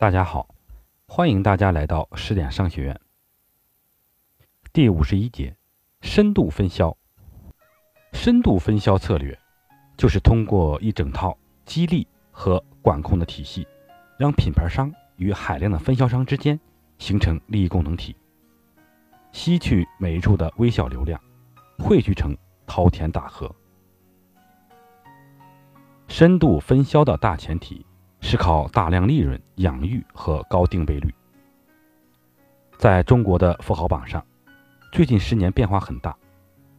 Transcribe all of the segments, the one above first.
大家好，欢迎大家来到十点商学院。第五十一节，深度分销。深度分销策略就是通过一整套激励和管控的体系，让品牌商与海量的分销商之间形成利益共同体，吸取每一处的微小流量，汇聚成滔天大河。深度分销的大前提。是靠大量利润养育和高定倍率。在中国的富豪榜上，最近十年变化很大，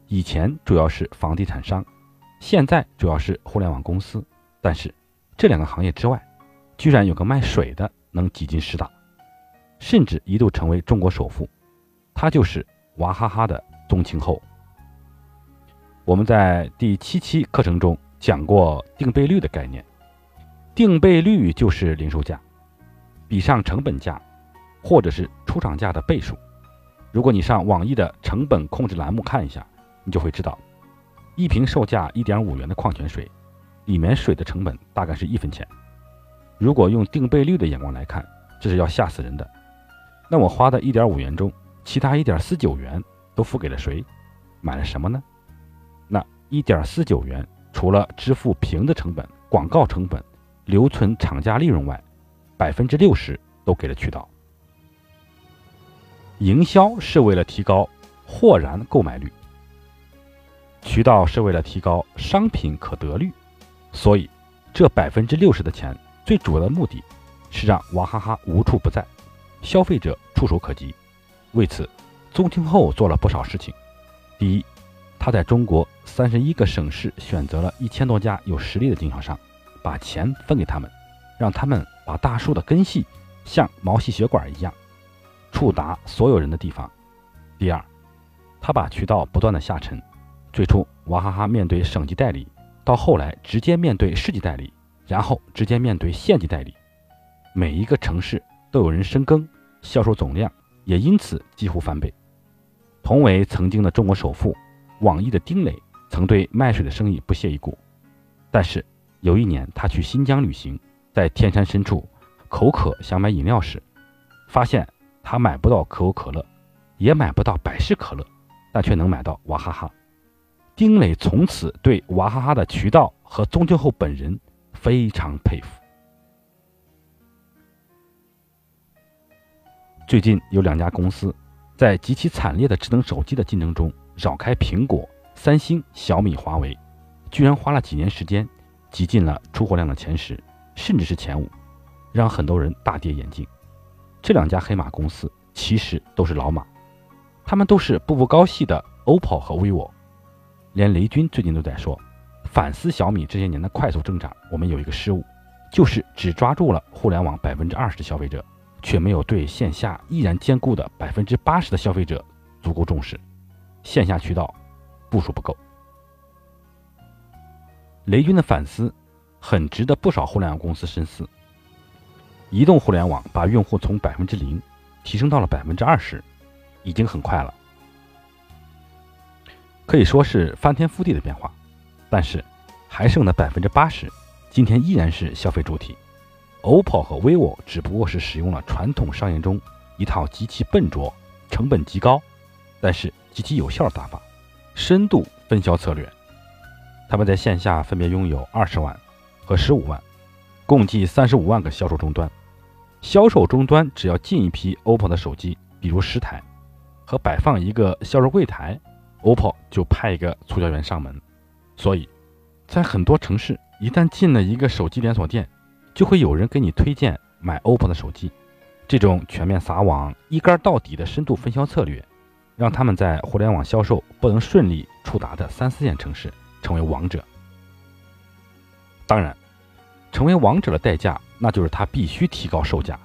以前主要是房地产商，现在主要是互联网公司。但是这两个行业之外，居然有个卖水的能挤进十大，甚至一度成为中国首富，他就是娃哈哈的宗庆后。我们在第七期课程中讲过定倍率的概念。定倍率就是零售价比上成本价，或者是出厂价的倍数。如果你上网易的成本控制栏目看一下，你就会知道，一瓶售价一点五元的矿泉水，里面水的成本大概是一分钱。如果用定倍率的眼光来看，这是要吓死人的。那我花的一点五元中，其他一点四九元都付给了谁？买了什么呢？那一点四九元除了支付瓶的成本、广告成本。留存厂家利润外，百分之六十都给了渠道。营销是为了提高货然购买率，渠道是为了提高商品可得率，所以这百分之六十的钱，最主要的目的是让娃哈哈无处不在，消费者触手可及。为此，宗庆后做了不少事情。第一，他在中国三十一个省市选择了一千多家有实力的经销商。把钱分给他们，让他们把大树的根系像毛细血管一样触达所有人的地方。第二，他把渠道不断的下沉，最初娃哈哈面对省级代理，到后来直接面对市级代理，然后直接面对县级代理，每一个城市都有人深耕，销售总量也因此几乎翻倍。同为曾经的中国首富，网易的丁磊曾对卖水的生意不屑一顾，但是。有一年，他去新疆旅行，在天山深处口渴，想买饮料时，发现他买不到可口可乐，也买不到百事可乐，但却能买到娃哈哈。丁磊从此对娃哈哈的渠道和宗庆后本人非常佩服。最近有两家公司在极其惨烈的智能手机的竞争中绕开苹果、三星、小米、华为，居然花了几年时间。挤进了出货量的前十，甚至是前五，让很多人大跌眼镜。这两家黑马公司其实都是老马，他们都是步步高系的 OPPO 和 vivo。连雷军最近都在说，反思小米这些年的快速增长，我们有一个失误，就是只抓住了互联网百分之二十的消费者，却没有对线下依然坚固的百分之八十的消费者足够重视，线下渠道部署不够。雷军的反思很值得不少互联网公司深思。移动互联网把用户从百分之零提升到了百分之二十，已经很快了，可以说是翻天覆地的变化。但是还剩的百分之八十，今天依然是消费主体。OPPO 和 vivo 只不过是使用了传统商业中一套极其笨拙、成本极高，但是极其有效的打法——深度分销策略。他们在线下分别拥有二十万和十五万，共计三十五万个销售终端。销售终端只要进一批 OPPO 的手机，比如十台，和摆放一个销售柜台，OPPO 就派一个促销员上门。所以，在很多城市，一旦进了一个手机连锁店，就会有人给你推荐买 OPPO 的手机。这种全面撒网、一杆到底的深度分销策略，让他们在互联网销售不能顺利触达的三四线城市。成为王者，当然，成为王者的代价，那就是他必须提高售价，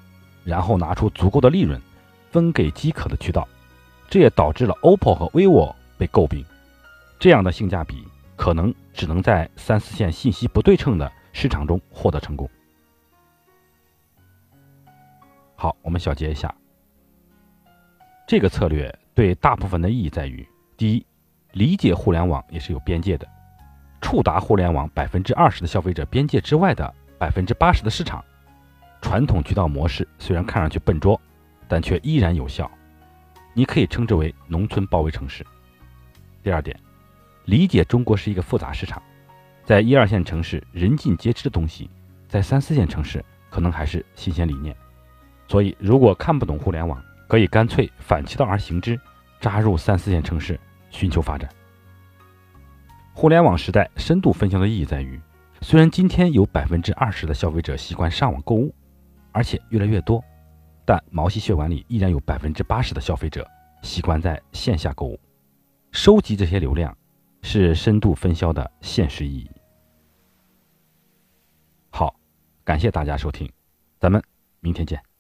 然后拿出足够的利润分给饥渴的渠道。这也导致了 OPPO 和 vivo 被诟病，这样的性价比可能只能在三四线信息不对称的市场中获得成功。好，我们小结一下，这个策略对大部分的意义在于：第一，理解互联网也是有边界的。触达互联网百分之二十的消费者边界之外的百分之八十的市场，传统渠道模式虽然看上去笨拙，但却依然有效。你可以称之为农村包围城市。第二点，理解中国是一个复杂市场，在一二线城市人尽皆知的东西，在三四线城市可能还是新鲜理念。所以，如果看不懂互联网，可以干脆反其道而行之，扎入三四线城市寻求发展。互联网时代深度分销的意义在于，虽然今天有百分之二十的消费者习惯上网购物，而且越来越多，但毛细血管里依然有百分之八十的消费者习惯在线下购物。收集这些流量，是深度分销的现实意义。好，感谢大家收听，咱们明天见。